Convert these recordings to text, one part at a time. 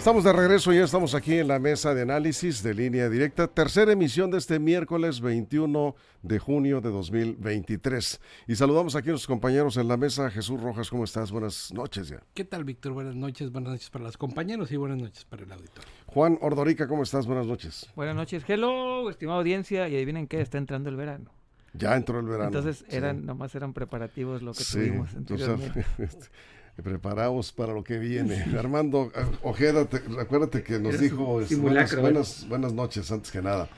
Estamos de regreso, ya estamos aquí en la mesa de análisis de línea directa, tercera emisión de este miércoles 21 de junio de 2023. Y saludamos aquí a nuestros compañeros en la mesa. Jesús Rojas, ¿cómo estás? Buenas noches ya. ¿Qué tal, Víctor? Buenas noches, buenas noches para los compañeros y buenas noches para el auditor. Juan Ordorica, ¿cómo estás? Buenas noches. Buenas noches, hello, estimada audiencia, y adivinen qué, está entrando el verano. Ya entró el verano. Entonces eran, nomás eran preparativos lo que tuvimos anteriormente. Este, preparados para lo que viene. Armando eh, Ojeda, te, acuérdate que nos dijo este, buenas, buenas, buenas, noches antes que nada.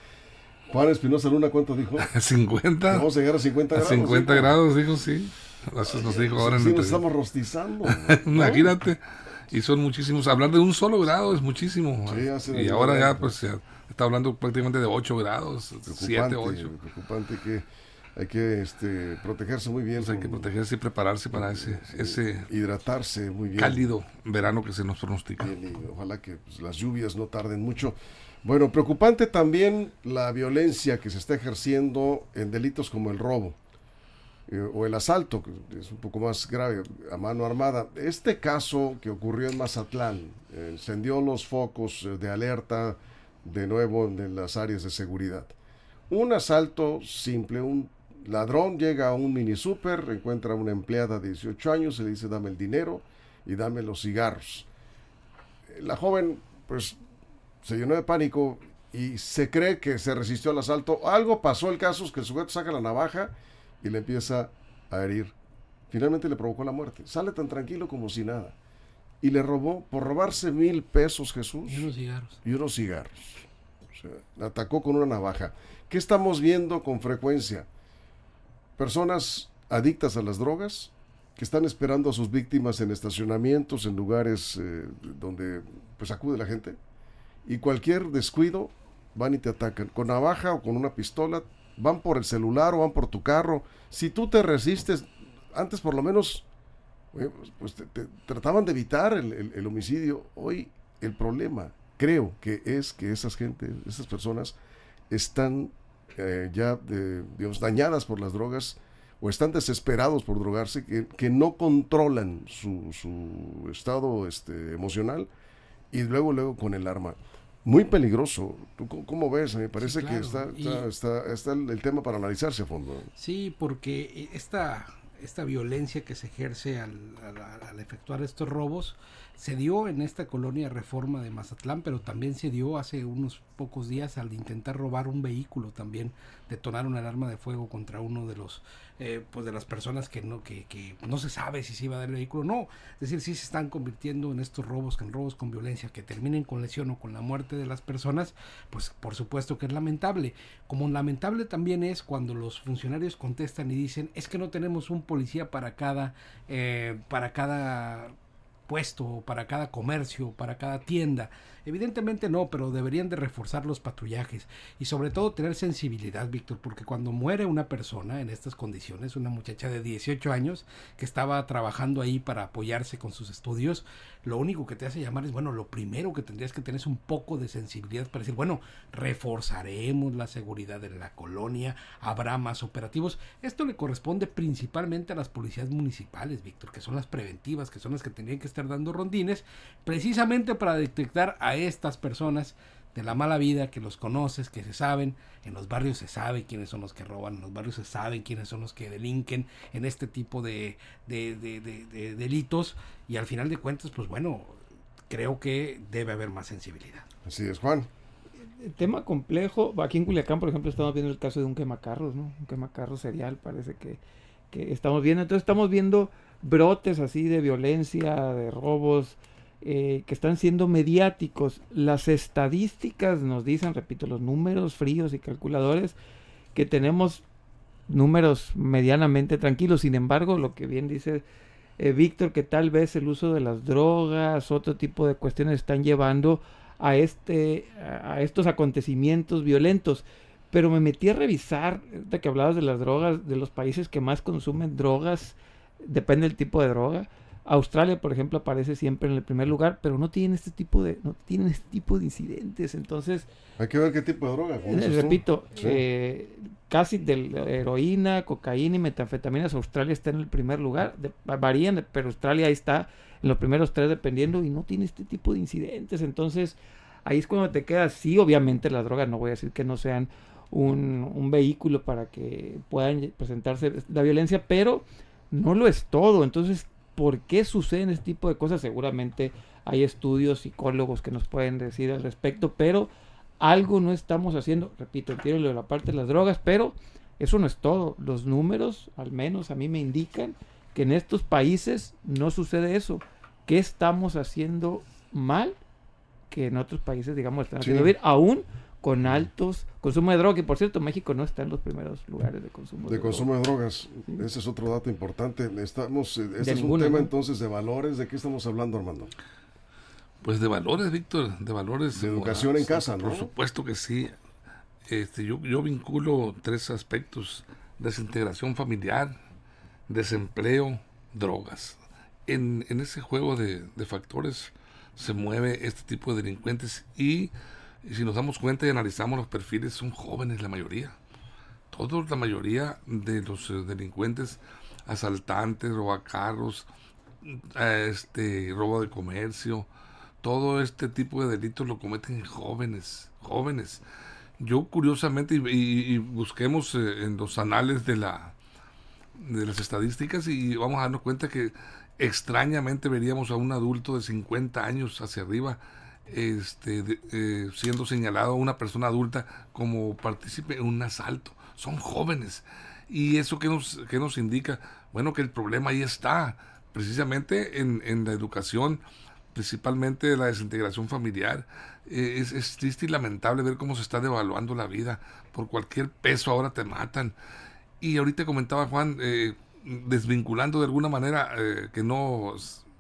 Juan Espinosa Luna, ¿cuánto dijo? 50. Vamos a llegar a 50 grados. A 50 grados, dijo, sí. Eso nos dijo ahora sí, en nos estamos rostizando. Imagínate. Y son muchísimos. Hablar de un solo grado es muchísimo. Sí, y ahora ya, pues, ya está hablando prácticamente de 8 grados. 7, 8. Preocupante que hay que este, protegerse muy bien. Pues hay que protegerse y prepararse para ese, ese hidratarse muy bien. Cálido verano que se nos pronostica. ojalá que pues, las lluvias no tarden mucho. Bueno, preocupante también la violencia que se está ejerciendo en delitos como el robo eh, o el asalto, que es un poco más grave, a mano armada. Este caso que ocurrió en Mazatlán encendió los focos eh, de alerta de nuevo en las áreas de seguridad. Un asalto simple, un ladrón llega a un mini super, encuentra a una empleada de 18 años, y le dice dame el dinero y dame los cigarros. La joven pues se llenó de pánico y se cree que se resistió al asalto. Algo pasó, el caso es que el sujeto saca la navaja y le empieza a herir. Finalmente le provocó la muerte. Sale tan tranquilo como si nada. Y le robó, por robarse mil pesos Jesús. Y unos cigarros. Y unos cigarros. O sea, la atacó con una navaja. ¿Qué estamos viendo con frecuencia? Personas adictas a las drogas que están esperando a sus víctimas en estacionamientos, en lugares eh, donde pues acude la gente y cualquier descuido van y te atacan con navaja o con una pistola, van por el celular o van por tu carro. Si tú te resistes, antes por lo menos pues te, trataban de evitar el, homicidio. Hoy el problema creo que es que esas gente, esas personas están eh, ya digamos, dañadas por las drogas o están desesperados por drogarse, que, que no controlan su, su estado este, emocional y luego, luego con el arma. Muy peligroso. ¿Tú cómo ves? Me parece que está, está, está, el, tema para analizarse a fondo. Sí, porque esta, esta violencia que se ejerce al, al efectuar estos robos, se dio en esta colonia Reforma de Mazatlán, pero también se dio hace unos pocos días al intentar robar un vehículo también, detonar una alarma de fuego contra uno de los eh, pues de las personas que no que, que, no se sabe si se iba a dar el vehículo. No es decir sí se están convirtiendo en estos robos en robos con violencia que terminen con lesión o con la muerte de las personas pues por supuesto que es lamentable. Como lamentable también es cuando los funcionarios contestan y dicen es que no tenemos un policía para cada eh, para cada para cada comercio, para cada tienda. Evidentemente no, pero deberían de reforzar los patrullajes y sobre todo tener sensibilidad, Víctor, porque cuando muere una persona en estas condiciones, una muchacha de 18 años que estaba trabajando ahí para apoyarse con sus estudios, lo único que te hace llamar es, bueno, lo primero que tendrías que tener es un poco de sensibilidad para decir, bueno, reforzaremos la seguridad de la colonia, habrá más operativos. Esto le corresponde principalmente a las policías municipales, Víctor, que son las preventivas, que son las que tendrían que estar dando rondines, precisamente para detectar a estas personas de la mala vida que los conoces, que se saben, en los barrios se sabe quiénes son los que roban, en los barrios se saben quiénes son los que delinquen en este tipo de, de, de, delitos y al final de cuentas, pues bueno, creo que debe haber más sensibilidad. Así es, Juan. Tema complejo, aquí en Culiacán, por ejemplo, estamos viendo el caso de un quemacarros, ¿no? Un quemacarros serial, parece que, que estamos viendo. Entonces estamos viendo brotes así de violencia, de robos, eh, que están siendo mediáticos. Las estadísticas nos dicen, repito, los números fríos y calculadores, que tenemos números medianamente tranquilos. Sin embargo, lo que bien dice eh, Víctor, que tal vez el uso de las drogas, otro tipo de cuestiones están llevando a, este, a estos acontecimientos violentos. Pero me metí a revisar, de que hablabas de las drogas, de los países que más consumen drogas, depende del tipo de droga. Australia, por ejemplo, aparece siempre en el primer lugar, pero no tienen este tipo de, no tienen este tipo de incidentes. Entonces, hay que ver qué tipo de droga. Eh, repito, eh, casi de heroína, cocaína y metanfetaminas, Australia está en el primer lugar. varían, pero Australia ahí está en los primeros tres dependiendo y no tiene este tipo de incidentes. Entonces, ahí es cuando te quedas. Sí, obviamente las drogas, no voy a decir que no sean un, un vehículo para que puedan presentarse la violencia, pero no lo es todo. Entonces, por qué suceden este tipo de cosas. Seguramente hay estudios, psicólogos que nos pueden decir al respecto, pero algo no estamos haciendo. Repito, entiendo lo de la parte de las drogas, pero eso no es todo. Los números, al menos a mí me indican que en estos países no sucede eso. ¿Qué estamos haciendo mal? Que en otros países, digamos, están haciendo bien, aún con altos consumo de droga, y por cierto México no está en los primeros lugares de consumo de, de consumo de drogas. Ese es otro dato importante. Estamos, eh, este es un tema entonces de valores. ¿De qué estamos hablando, Armando? Pues de valores, Víctor, de valores. De educación en casa, ¿no? Por supuesto que sí. Este, yo, yo vinculo tres aspectos: desintegración familiar, desempleo, drogas. En, en ese juego de, de factores se mueve este tipo de delincuentes y y si nos damos cuenta y analizamos los perfiles, son jóvenes la mayoría. Todos, la mayoría de los eh, delincuentes, asaltantes, robacarros, eh, este, robo de comercio, todo este tipo de delitos lo cometen jóvenes, jóvenes. Yo curiosamente, y, busquemos eh, en los anales de, la, de las estadísticas y vamos a darnos cuenta que extrañamente veríamos a un adulto de 50 años hacia arriba este, eh, siendo señalado una persona adulta como partícipe en un asalto. Son jóvenes. ¿Y eso que nos, que nos indica? Bueno, que el problema ahí está, precisamente en, en la educación, principalmente la desintegración familiar. Eh, es, es, triste y lamentable ver cómo se está devaluando la vida. Por cualquier peso ahora te matan. Y ahorita comentaba Juan, eh, desvinculando de alguna manera que no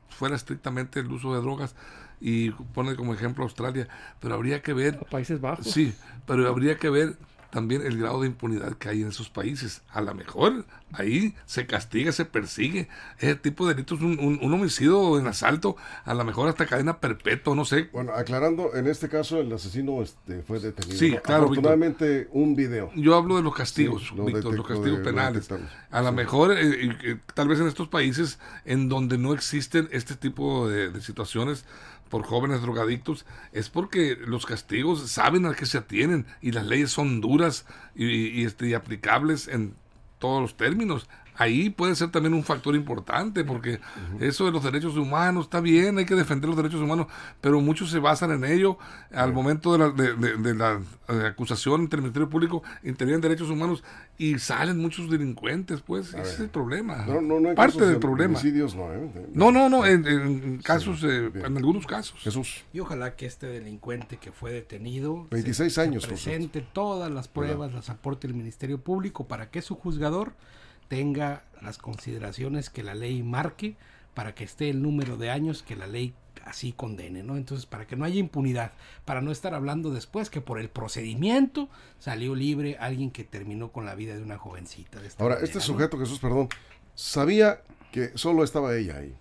fuera estrictamente el uso de drogas, y pone como ejemplo Australia, pero habría que ver... Países Bajos. Sí, pero habría que ver también el grado de impunidad que hay en esos países. A lo mejor ahí se castiga, se persigue. Ese tipo de delitos, un, un, homicidio en asalto, a lo mejor hasta cadena perpetua, no sé. Bueno, aclarando, en este caso el asesino este, fue detenido. Sí, claro. Afortunadamente, un video. Yo hablo de los castigos, Víctor, los castigos penales. A lo mejor, eh, eh, tal vez en estos países en donde no existen este tipo de, de situaciones, por jóvenes drogadictos es porque los castigos saben a qué se atienen y las leyes son duras y, este, aplicables en todos los términos ahí puede ser también un factor importante, porque eso de los derechos humanos está bien, hay que defender los derechos humanos, pero muchos se basan en ello. Al momento de la, de, la eh, acusación ante el Ministerio Público, intervienen derechos humanos y salen muchos delincuentes, pues ese es el problema. No, no, Parte del problema. ¿eh? no, no, no, en, casos, eh, en algunos casos. Jesús. Y ojalá que este delincuente que fue detenido 26 años, presente todas las pruebas, las aporte el Ministerio Público para que su juzgador tenga las consideraciones que la ley marque para que esté el número de años que la ley así condene, ¿no? Entonces, para que no haya impunidad, para no estar hablando después que por el procedimiento salió libre alguien que terminó con la vida de una jovencita. Ahora, este sujeto, Jesús, perdón, sabía que solo estaba ella ahí.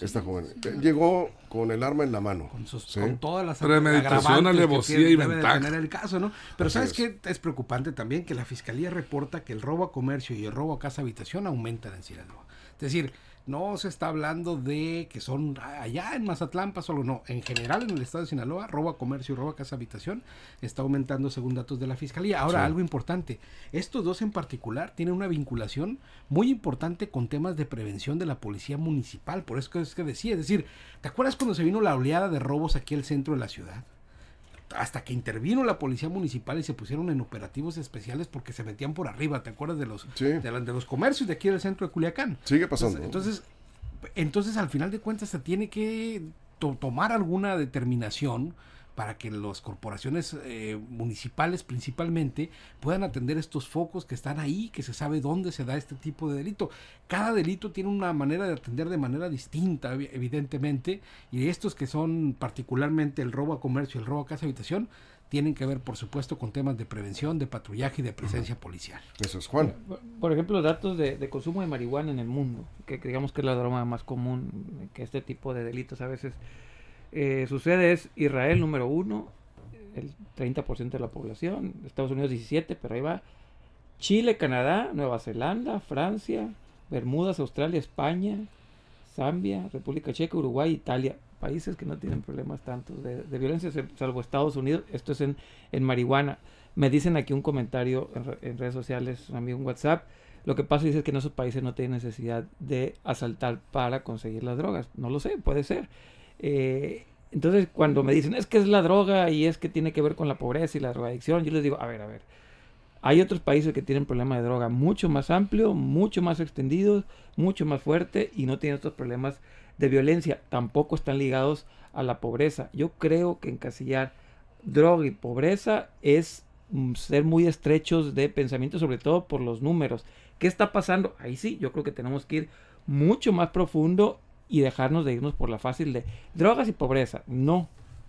Esta joven. Llegó con el arma en la mano. Con, con todas las premeditación, alevosía y ventaja. tener el caso, ¿no? Pero ¿sabes qué? Es preocupante también que la fiscalía reporta que el robo a comercio y el robo a casa habitación aumentan en Sinaloa. Es decir, no se está hablando de que son allá en Mazatlán, solo no. En general, en el estado de Sinaloa, roba comercio y roba casa habitación está aumentando según datos de la fiscalía. Ahora, algo importante: estos dos en particular tienen una vinculación muy importante con temas de prevención de la policía municipal. Por eso es que decía, es decir, ¿te acuerdas cuando se vino la oleada de robos aquí al centro de la ciudad? Hasta que intervino la policía municipal y se pusieron en operativos especiales porque se metían por arriba, ¿te acuerdas de los, de, los comercios de aquí del centro de Culiacán? Sigue pasando. Entonces, entonces, al final de cuentas se tiene que tomar alguna determinación para que las corporaciones eh, municipales principalmente puedan atender estos focos que están ahí, que se sabe dónde se da este tipo de delito. Cada delito tiene una manera de atender de manera distinta, evidentemente, y estos que son particularmente el robo a comercio, el robo a casa habitación, tienen que ver, por supuesto, con temas de prevención, de patrullaje y de presencia policial. Eso es Juan. Por ejemplo, datos de, consumo de marihuana en el mundo, que, digamos que es la droga más común, que este tipo de delitos a veces eh, sucede, es Israel número uno, el 30% de la población, Estados Unidos 17, pero ahí va Chile, Canadá, Nueva Zelanda, Francia, Bermudas, Australia, España, Zambia, República Checa, Uruguay, Italia países que no tienen problemas tantos de, violencia, salvo Estados Unidos. Esto es en, en marihuana. Me dicen aquí un comentario en, redes sociales, un amigo en WhatsApp. Lo que pasa es que en esos países no tienen necesidad de asaltar para conseguir las drogas. No lo sé, puede ser. Eh, entonces, cuando me dicen es que es la droga y es que tiene que ver con la pobreza y la drogadicción, yo les digo, a ver, a ver. Hay otros países que tienen problemas de droga mucho más amplio, mucho más extendidos, mucho más fuerte y no tienen estos problemas de violencia tampoco están ligados a la pobreza. Yo creo que encasillar droga y pobreza es mm, ser muy estrechos de pensamiento, sobre todo por los números. ¿Qué está pasando? Ahí sí, yo creo que tenemos que ir mucho más profundo y dejarnos de irnos por la fácil de drogas y pobreza. No,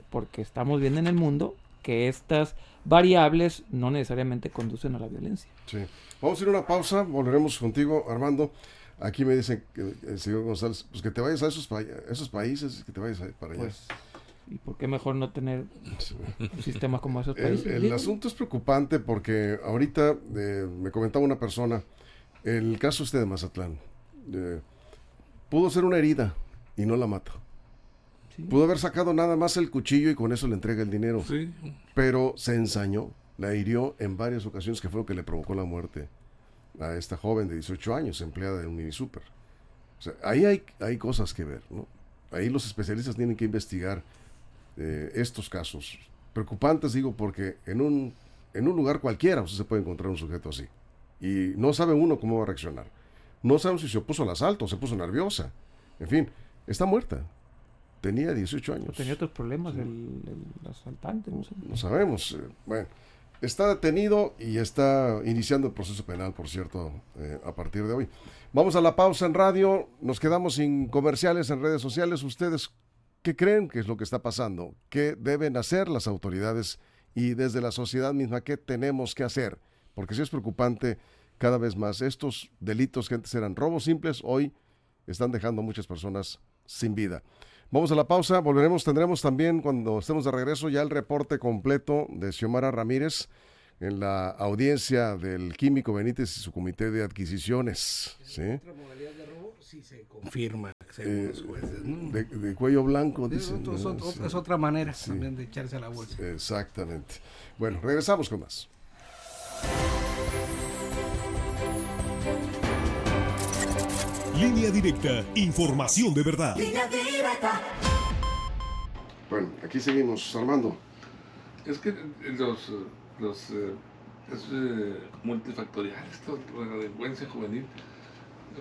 porque estamos viendo en el mundo que estas variables no necesariamente conducen a la violencia. Sí. Vamos a ir a una pausa, volveremos contigo, Armando. Aquí me dicen que el señor González, pues que te vayas a esos, esos países, que te vayas para allá. Pues, ¿y por qué mejor no tener un sistema como esos países? El, asunto es preocupante porque ahorita eh, me comentaba una persona, el caso este de Mazatlán, pudo ser una herida y no la mata. Pudo haber sacado nada más el cuchillo y con eso le entrega el dinero. Pero se ensañó, la hirió en varias ocasiones, que fue lo que le provocó la muerte a esta joven de 18 años, empleada de un mini super. O sea, ahí hay, hay cosas que ver, ¿no? Ahí los especialistas tienen que investigar eh, estos casos. Preocupantes, digo, porque en un, en un lugar cualquiera usted se puede encontrar un sujeto así. Y no sabe uno cómo va a reaccionar. No sabe si se opuso al asalto, se puso nerviosa. En fin, está muerta. Tenía 18 años. Tenía otros problemas el, asaltante. No, no sabemos. Eh, bueno. Está detenido y está iniciando el proceso penal, por cierto, eh, a partir de hoy. Vamos a la pausa en radio, nos quedamos sin comerciales en redes sociales. ¿Ustedes qué creen que es lo que está pasando? ¿Qué deben hacer las autoridades y desde la sociedad misma qué tenemos que hacer? Porque sí es preocupante cada vez más. Estos delitos que antes eran robos simples, hoy están dejando a muchas personas sin vida. Vamos a la pausa, volveremos, tendremos también cuando estemos de regreso ya el reporte completo de Xiomara Ramírez en la audiencia del químico Benítez y su comité de adquisiciones. ¿sí? Otra modalidad de robo sí se confirma, según los jueces. De, cuello blanco, dicen. Es, otra manera también de echarse a la bolsa. Exactamente. Bueno, regresamos con más. Línea directa, información de verdad. Bueno, aquí seguimos, Armando. Es que los, los eh, es eh, multifactorial esto, la delincuencia juvenil.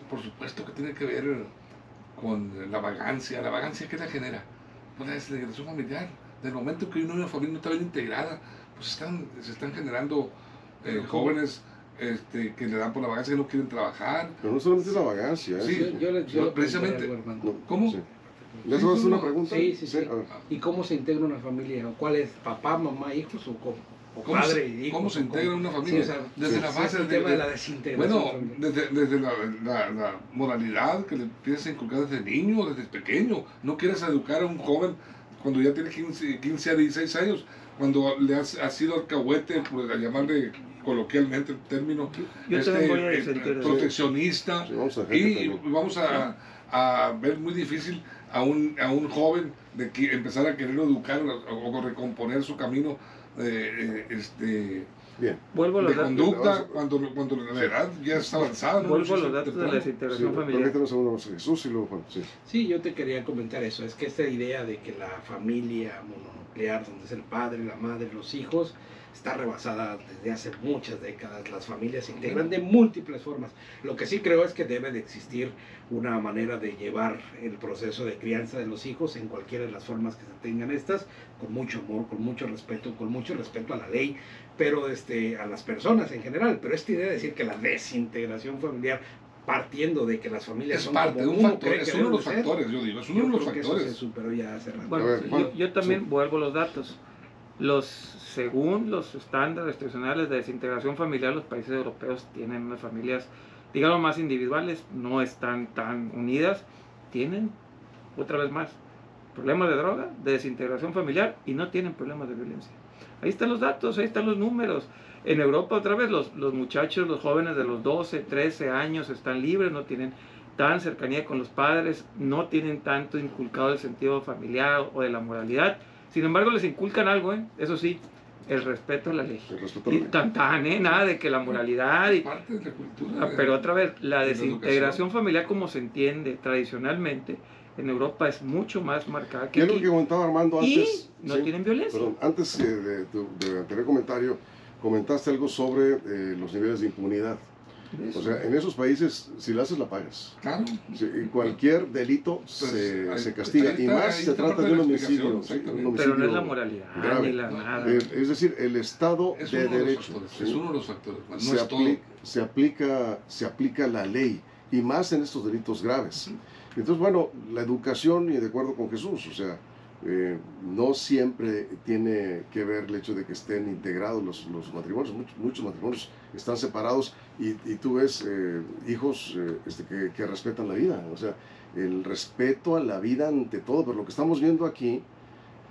Por supuesto que tiene que ver con la vagancia. ¿La vagancia qué la genera? Pues la desintegración familiar. Del momento que una familia no está bien integrada, pues están, se están generando eh, jóvenes este, que le dan por la vagancia, que no quieren trabajar. Pero no solamente la vagancia. Sí, yo, precisamente. ¿Cómo? ¿Le haces una pregunta? Sí, sí, sí. ¿Y cómo se integra una familia? ¿Cuál es? ¿Papá, mamá, hijos o cómo? ¿Cómo padre se, y hijos, ¿Cómo se integra una familia? desde la base del tema de, la desintegración. Bueno, desde, desde la, la, la, moralidad que le empiezas a inculcar desde niño, desde pequeño. No quieres educar a un joven cuando ya tiene 15, 15 a 16 años, cuando le has, ha sido alcahuete, por llamarle coloquialmente el término, este, eh, proteccionista, y vamos a, a, ver muy difícil a un, a un joven de que empezar a querer educar o, recomponer su camino eh, este, Bien. Vuelvo a los de conducta cuando, cuando la edad ya está avanzada. Vuelvo a los datos de la desintegración sí, familiar. Jesús y luego, sí. sí, yo te quería comentar eso. Es que esta idea de que la familia mono nuclear, donde es el padre, la madre, los hijos, está rebasada desde hace muchas décadas. Las familias se integran de múltiples formas. Lo que sí creo es que debe de existir una manera de llevar el proceso de crianza de los hijos en cualquiera de las formas que se tengan estas, con mucho amor, con mucho respeto, con mucho respeto a la ley, pero este, a las personas en general. Pero esta idea de decir que la desintegración familiar partiendo de que las familias Es son parte de un uno factor, es uno de los ser, factores, yo digo, es uno yo de los que eso se factores. superó ya hace rato. Bueno, ver, yo- también sí. vuelvo a los datos. Los, según los estándares institucionales de desintegración familiar, los países europeos tienen unas familias, digamos, más individuales, no están tan unidas, tienen, otra vez más, problemas de droga, de desintegración familiar y no tienen problemas de violencia. Ahí están los datos, ahí están los números. En Europa, otra vez, los, los muchachos, los jóvenes de los 12, 13 años están libres, no tienen tan cercanía con los padres, no tienen tanto inculcado el sentido familiar o de la moralidad. Sin embargo, les inculcan algo, ¿eh? eso sí, el respeto a la ley. El respeto a Y la ley. tan, tan, ¿eh? Nada de que la moralidad y... parte de la cultura. Ah, Pero otra vez, la de la desintegración educación. familiar como se entiende tradicionalmente en Europa es mucho más marcada que ¿Qué es lo que comentaba Armando Y antes? no Sí, tienen violencia. Perdón, antes eh, de tu de anterior comentario, comentaste algo sobre eh, los niveles de impunidad. O sea, en esos países, si lo haces, la pagas. Claro. Sí, y cualquier delito se, Pues, ahí- se castiga. ahí y está- más se está trata de de un la homicidio. sí, un exactamente. Pero no es la homicidio moralidad grave. ni la nada. Eh, es decir, el Estado Es de de derecho. factores. ¿sí? Es uno de los factores. No se, es todo. apli- se aplica se aplica la ley y más en estos delitos graves. Entonces, bueno, la educación y de acuerdo con Jesús, o sea, eh, no siempre tiene que ver el hecho de que estén integrados los, los matrimonios, muchos, muchos matrimonios están separados y, y tú ves eh, hijos eh, este, que, que respetan la vida, o sea, el respeto a la vida ante todo, pero lo que estamos viendo aquí,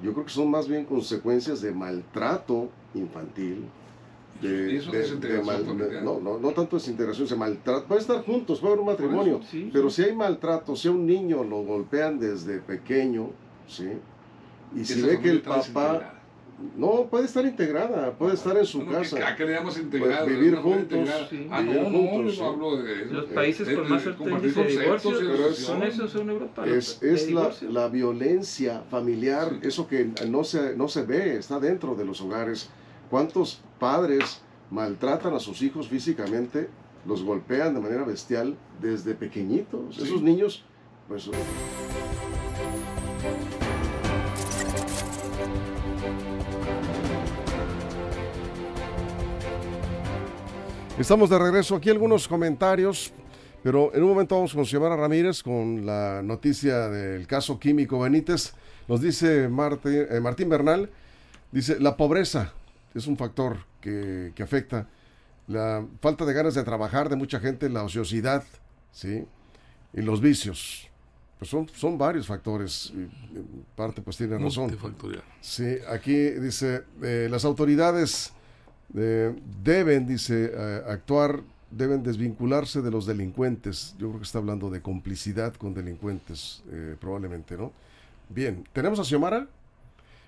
yo creo que son más bien consecuencias de maltrato infantil, de, Y eso de- es desintegración de mal- familiar. no, no, no tanto desintegración, se maltrata, puede estar juntos, puede haber un matrimonio, Sí, pero sí. si hay maltrato, si a un niño lo golpean desde pequeño, ¿sí? Y si ve que el papá, no, puede estar integrada, puede estar en su que- casa. ¿A qué le damos? Pues, vivir juntos, integrada. sí. Ah, vivir no, no, juntos, sí. no hablo de eso. Los países eh, con más alto índice de divorcio son esos en Europa. Es, la, la violencia familiar, Sí. eso que no se, no se ve, está dentro de los hogares. ¿Cuántos padres maltratan a sus hijos físicamente, los golpean de manera bestial desde pequeñitos? Sí. Esos niños, pues... Estamos de regreso aquí algunos comentarios, pero en un momento vamos con Xiomara Ramírez con la noticia del caso químico Benítez. Nos dice Martín, eh, Martín Bernal, dice, la pobreza es un factor que, que afecta la falta de ganas de trabajar de mucha gente, la ociosidad, ¿sí? Y los vicios. Pues son, son varios factores. parte pues tiene razón. Sí, aquí dice, eh, las autoridades eh, deben, dice, eh, actuar, deben desvincularse de los delincuentes. Yo creo que está hablando de complicidad con delincuentes, eh, probablemente, ¿no? Bien, ¿tenemos a Xiomara?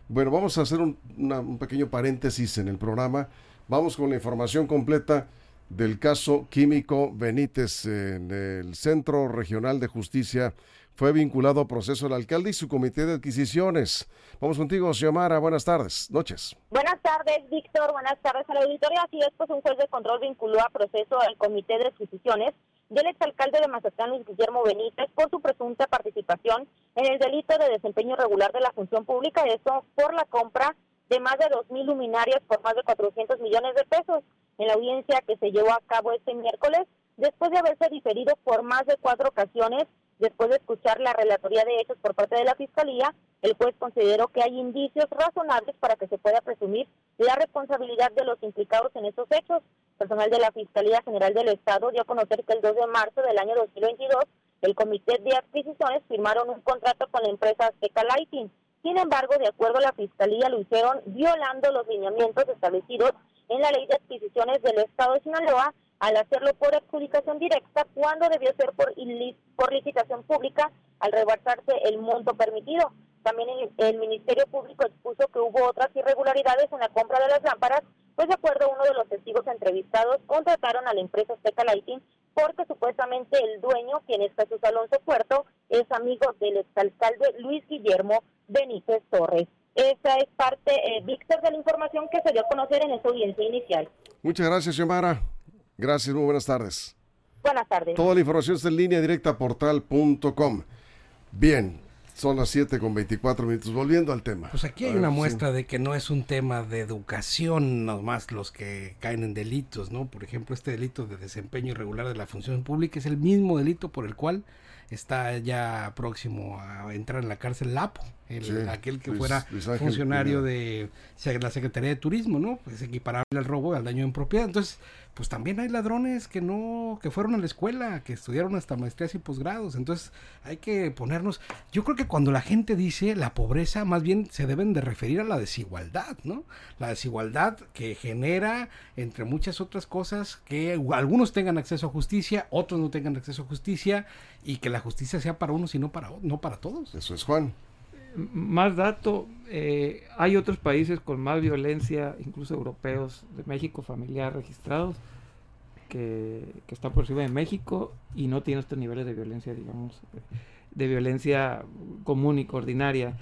Bueno, vamos a hacer un, pequeño paréntesis en el programa. Vamos con la información completa del caso Químico Benítez en el Centro Regional de Justicia. Fue vinculado a proceso el alcalde y su comité de adquisiciones. Vamos contigo, Xiomara. Buenas tardes, noches. Buenas tardes, Víctor. Buenas tardes al auditorio. Así es, pues un juez de control vinculó a proceso al Comité de Adquisiciones del exalcalde de Mazatlán, Luis Guillermo Benítez, por su presunta participación en el delito de desempeño irregular de la función pública, eso por la compra de más de 2.000 luminarias por más de 400 millones de pesos. En la audiencia que se llevó a cabo este miércoles, después de haberse diferido por más de cuatro ocasiones, después de escuchar la relatoría de hechos por parte de la Fiscalía, el juez consideró que hay indicios razonables para que se pueda presumir la responsabilidad de los implicados en estos hechos. Personal de la Fiscalía General del Estado dio a conocer que el 2 de marzo del año 2022, el Comité de Adquisiciones firmaron un contrato con la empresa Azteca Lighting. Sin embargo, de acuerdo a la Fiscalía, lo hicieron violando los lineamientos establecidos en la Ley de Adquisiciones del Estado de Sinaloa al hacerlo por adjudicación directa cuando debió ser por, por licitación pública al rebasarse el monto permitido. También el, el Ministerio Público expuso que hubo otras irregularidades en la compra de las lámparas, pues de acuerdo a uno de los testigos entrevistados, contrataron a la empresa Azteca Lighting porque supuestamente el dueño, quien es Jesús Alonso Puerto, es amigo del exalcalde Luis Guillermo Benítez Torres. Esa es parte, eh, Víctor, de la información que se dio a conocer en esta audiencia inicial. Muchas gracias, Xiomara. Gracias, muy buenas tardes. Buenas tardes. Toda la información está en línea directa portal.com. Bien, son las 7 con 24 minutos. Volviendo al tema. Pues aquí hay una muestra de que no es un tema de educación, nomás los que caen en delitos, ¿no? Por ejemplo, este delito de desempeño irregular de la función pública es el mismo delito por el cual está ya próximo a entrar en la cárcel Lapo, el, aquel que fuera funcionario de la Secretaría de Turismo, ¿no? Pues equiparable al robo, al daño en propiedad. Entonces, pues también hay ladrones que no, que fueron a la escuela, que estudiaron hasta maestrías y posgrados. Entonces, hay que ponernos, yo creo que cuando la gente dice la pobreza, más bien se deben de referir a la desigualdad, ¿no? La desigualdad que genera, entre muchas otras cosas, que algunos tengan acceso a justicia, otros no tengan acceso a justicia, y que la justicia sea para unos y no para, no para todos. Eso es Juan más dato, eh, hay otros países con más violencia, incluso europeos, de México, familiar registrados, que, están por encima de México y no tienen estos niveles de violencia, digamos, de violencia común y ordinaria.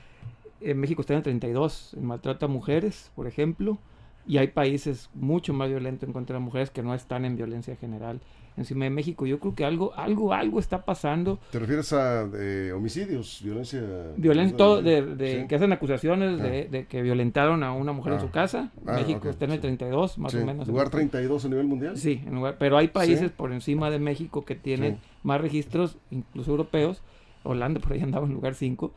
En México está en 32, en maltrato a mujeres, por ejemplo, y hay países mucho más violentos en contra de mujeres que no están en violencia general encima de México. Yo creo que algo, algo, algo está pasando. ¿Te refieres a homicidios, violencia? Violencia, todo, de, que hacen acusaciones de, ah. que violentaron a una mujer en su ah. casa. Ah, México está en el 32, más o menos. ¿Lugar 32 a nivel mundial? Sí, en lugar, pero hay países por encima de México que tienen más registros, incluso europeos. Holanda por ahí andaba en lugar 5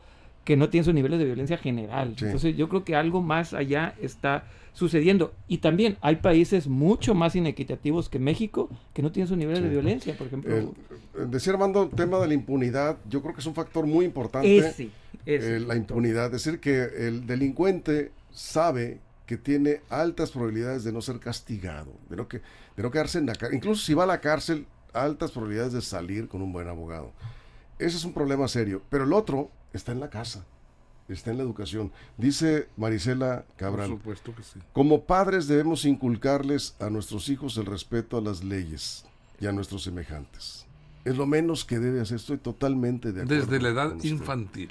que no tienen sus niveles de violencia general. Entonces yo creo que algo más allá está sucediendo. Y también hay países mucho más inequitativos que México que no tienen sus niveles de violencia, por ejemplo. decía Armando, el tema de la impunidad, yo creo que es un factor muy importante. Eh, la impunidad, es decir, que el delincuente sabe que tiene altas probabilidades de no ser castigado, de no, que, de no quedarse en la cárcel. Incluso si va a la cárcel, altas probabilidades de salir con un buen abogado. Ese es un problema serio. Pero el otro está en la casa, está en la educación. Dice Marisela Cabral. Por supuesto que sí. Como padres debemos inculcarles a nuestros hijos el respeto a las leyes y a nuestros semejantes. Es lo menos que debe hacer. Estoy totalmente de acuerdo. Desde la edad infantil.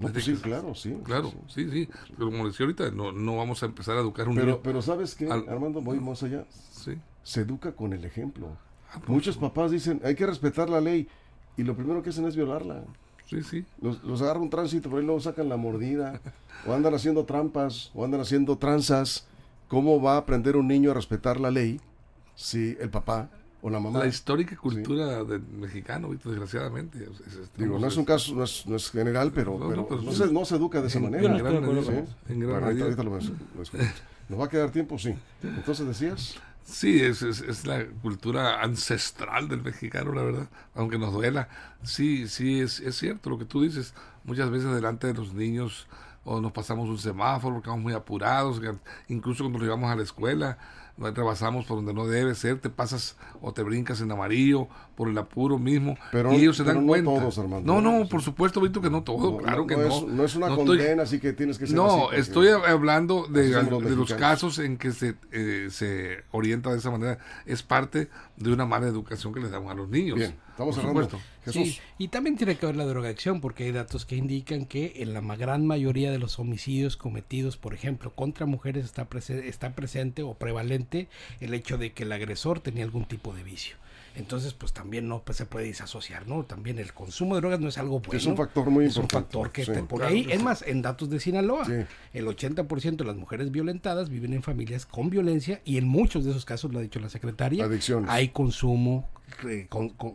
Pues sí, claro, sí. Claro, sí, sí. Pero como decía ahorita, no, no vamos a empezar a educar un pero, niño. Pero ¿sabes qué, Armando? Voy más allá. Sí. Se educa con el ejemplo. Ah, Muchos papás dicen, hay que respetar la ley. Y lo primero que hacen es violarla. Sí, sí. Los, los agarra un tránsito, por ahí luego sacan la mordida, o andan haciendo trampas, o andan haciendo tranzas. ¿Cómo va a aprender un niño a respetar la ley si el papá o la mamá? La histórica cultura del mexicano, desgraciadamente. Digo, no es un caso, no es, no es general, pero, no, pero no, se, no, se, educa de esa manera. En gran medida, en gran ahorita, lo, ¿Nos va a quedar tiempo? Sí. Entonces decías. Sí, es, es, la cultura ancestral del mexicano, la verdad, aunque nos duela. Sí, sí, es, es cierto lo que tú dices. Muchas veces delante de los niños o nos pasamos un semáforo porque estamos muy apurados, incluso cuando llegamos a la escuela, rebasamos por donde no debe ser, te pasas o te brincas en amarillo por el apuro mismo pero, y ellos se dan cuenta. No, todos, Armando, no, no, por supuesto, Vito, que no todo, claro que no. Es, no es una condena, así que tienes que ser No, estoy hablando de, de los casos en que se, eh, se orienta de esa manera. Es parte de una mala educación que les damos a los niños. Bien, estamos. Sí, y también tiene que ver la drogadicción, porque hay datos que indican que en la gran mayoría de los homicidios cometidos, por ejemplo, contra mujeres está, está presente o prevalente el hecho de que el agresor tenía algún tipo de vicio. Entonces, pues también no pues, se puede disasociar, ¿no? También el consumo de drogas no es algo bueno. Es un factor muy es importante. un factor que te pone ahí. Es más, en datos de Sinaloa, el 80% de las mujeres violentadas viven en familias con violencia y en muchos de esos casos, lo ha dicho la secretaria, hay consumo eh,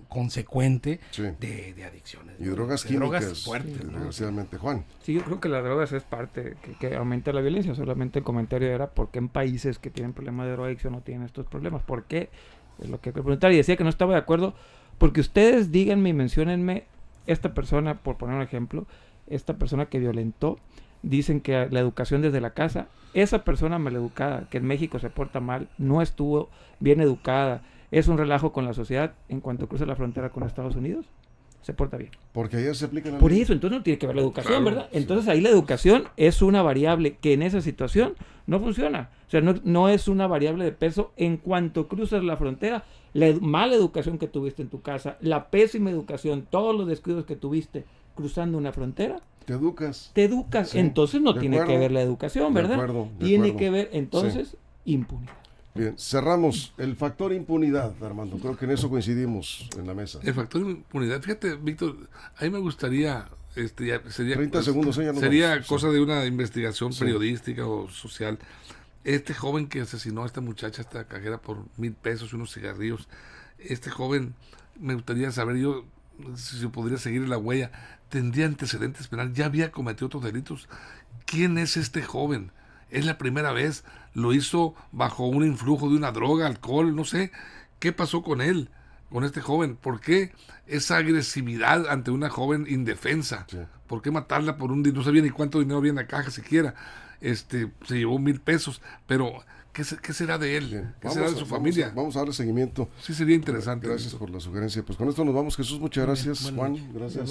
consecuente de, adicciones. Y drogas químicas. fuertes, desgraciadamente, Juan. Sí, yo creo que las drogas es parte que, que, aumenta la violencia. Solamente el comentario era por qué en países que tienen problemas de drogadicción no tienen estos problemas. ¿Por qué? Es lo que preguntar. Y decía que no estaba de acuerdo porque ustedes díganme y menciónenme esta persona, por poner un ejemplo, esta persona que violentó, dicen que la educación desde la casa, esa persona maleducada, que en México se porta mal, no estuvo bien educada, es un relajo con la sociedad en cuanto cruza la frontera con Estados Unidos, se porta bien. Porque allá se aplica la Por eso, entonces no tiene que ver la educación, ¿verdad? Entonces ahí la educación es una variable que en esa situación no funciona. O sea, no, no es una variable de peso en cuanto cruzas la frontera. La mala educación que tuviste en tu casa, la pésima educación, todos los descuidos que tuviste cruzando una frontera, Te educas. te educas. Sí, entonces no de tiene acuerdo, que ver la educación, de ¿verdad? acuerdo, de tiene acuerdo. que ver entonces impunidad. Bien, cerramos el factor impunidad, Armando. Creo que en eso coincidimos en la mesa. El factor impunidad, fíjate, Víctor, a mí me gustaría, este, ya sería, 30 segundos, ¿eh? ya nos sería cosa de una investigación Sí. periodística o social. Este joven que asesinó a esta muchacha, esta cajera, por mil pesos y unos cigarrillos, este joven, me gustaría saber yo si se podría seguir la huella, tendría antecedentes penales, ya había cometido otros delitos. ¿Quién es este joven? Es la primera vez, lo hizo bajo un influjo de una droga, alcohol, no sé. ¿Qué pasó con él, con este joven? ¿Por qué esa agresividad ante una joven indefensa? Sí. ¿Por qué matarla por un dinero? No sabía ni cuánto dinero había en la caja siquiera. Este, se llevó mil pesos, pero ¿qué, qué será de él? Bien, ¿Qué vamos será de a- su vamos familia? a- Vamos a, darle seguimiento. Sí, sería interesante. Gracias esto. por la sugerencia. Pues con esto nos vamos, Jesús. Muchas gracias, Juan. Gracias.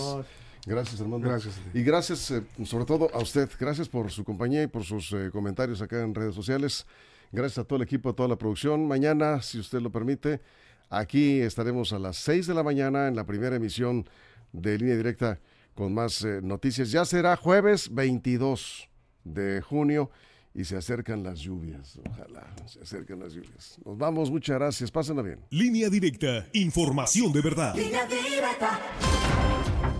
Gracias, Armando. Gracias. Y gracias, eh, sobre todo, a usted. Gracias por su compañía y por sus eh, comentarios acá en redes sociales. Gracias a todo el equipo, a toda la producción. Mañana, si usted lo permite, aquí estaremos a las 6 de la mañana en la primera emisión de Línea Directa con más eh, noticias. Ya será jueves 22 de junio y se acercan las lluvias. Ojalá se acercan las lluvias. Nos vamos, muchas gracias. Pásenla bien. Línea directa, información de verdad. Línea directa.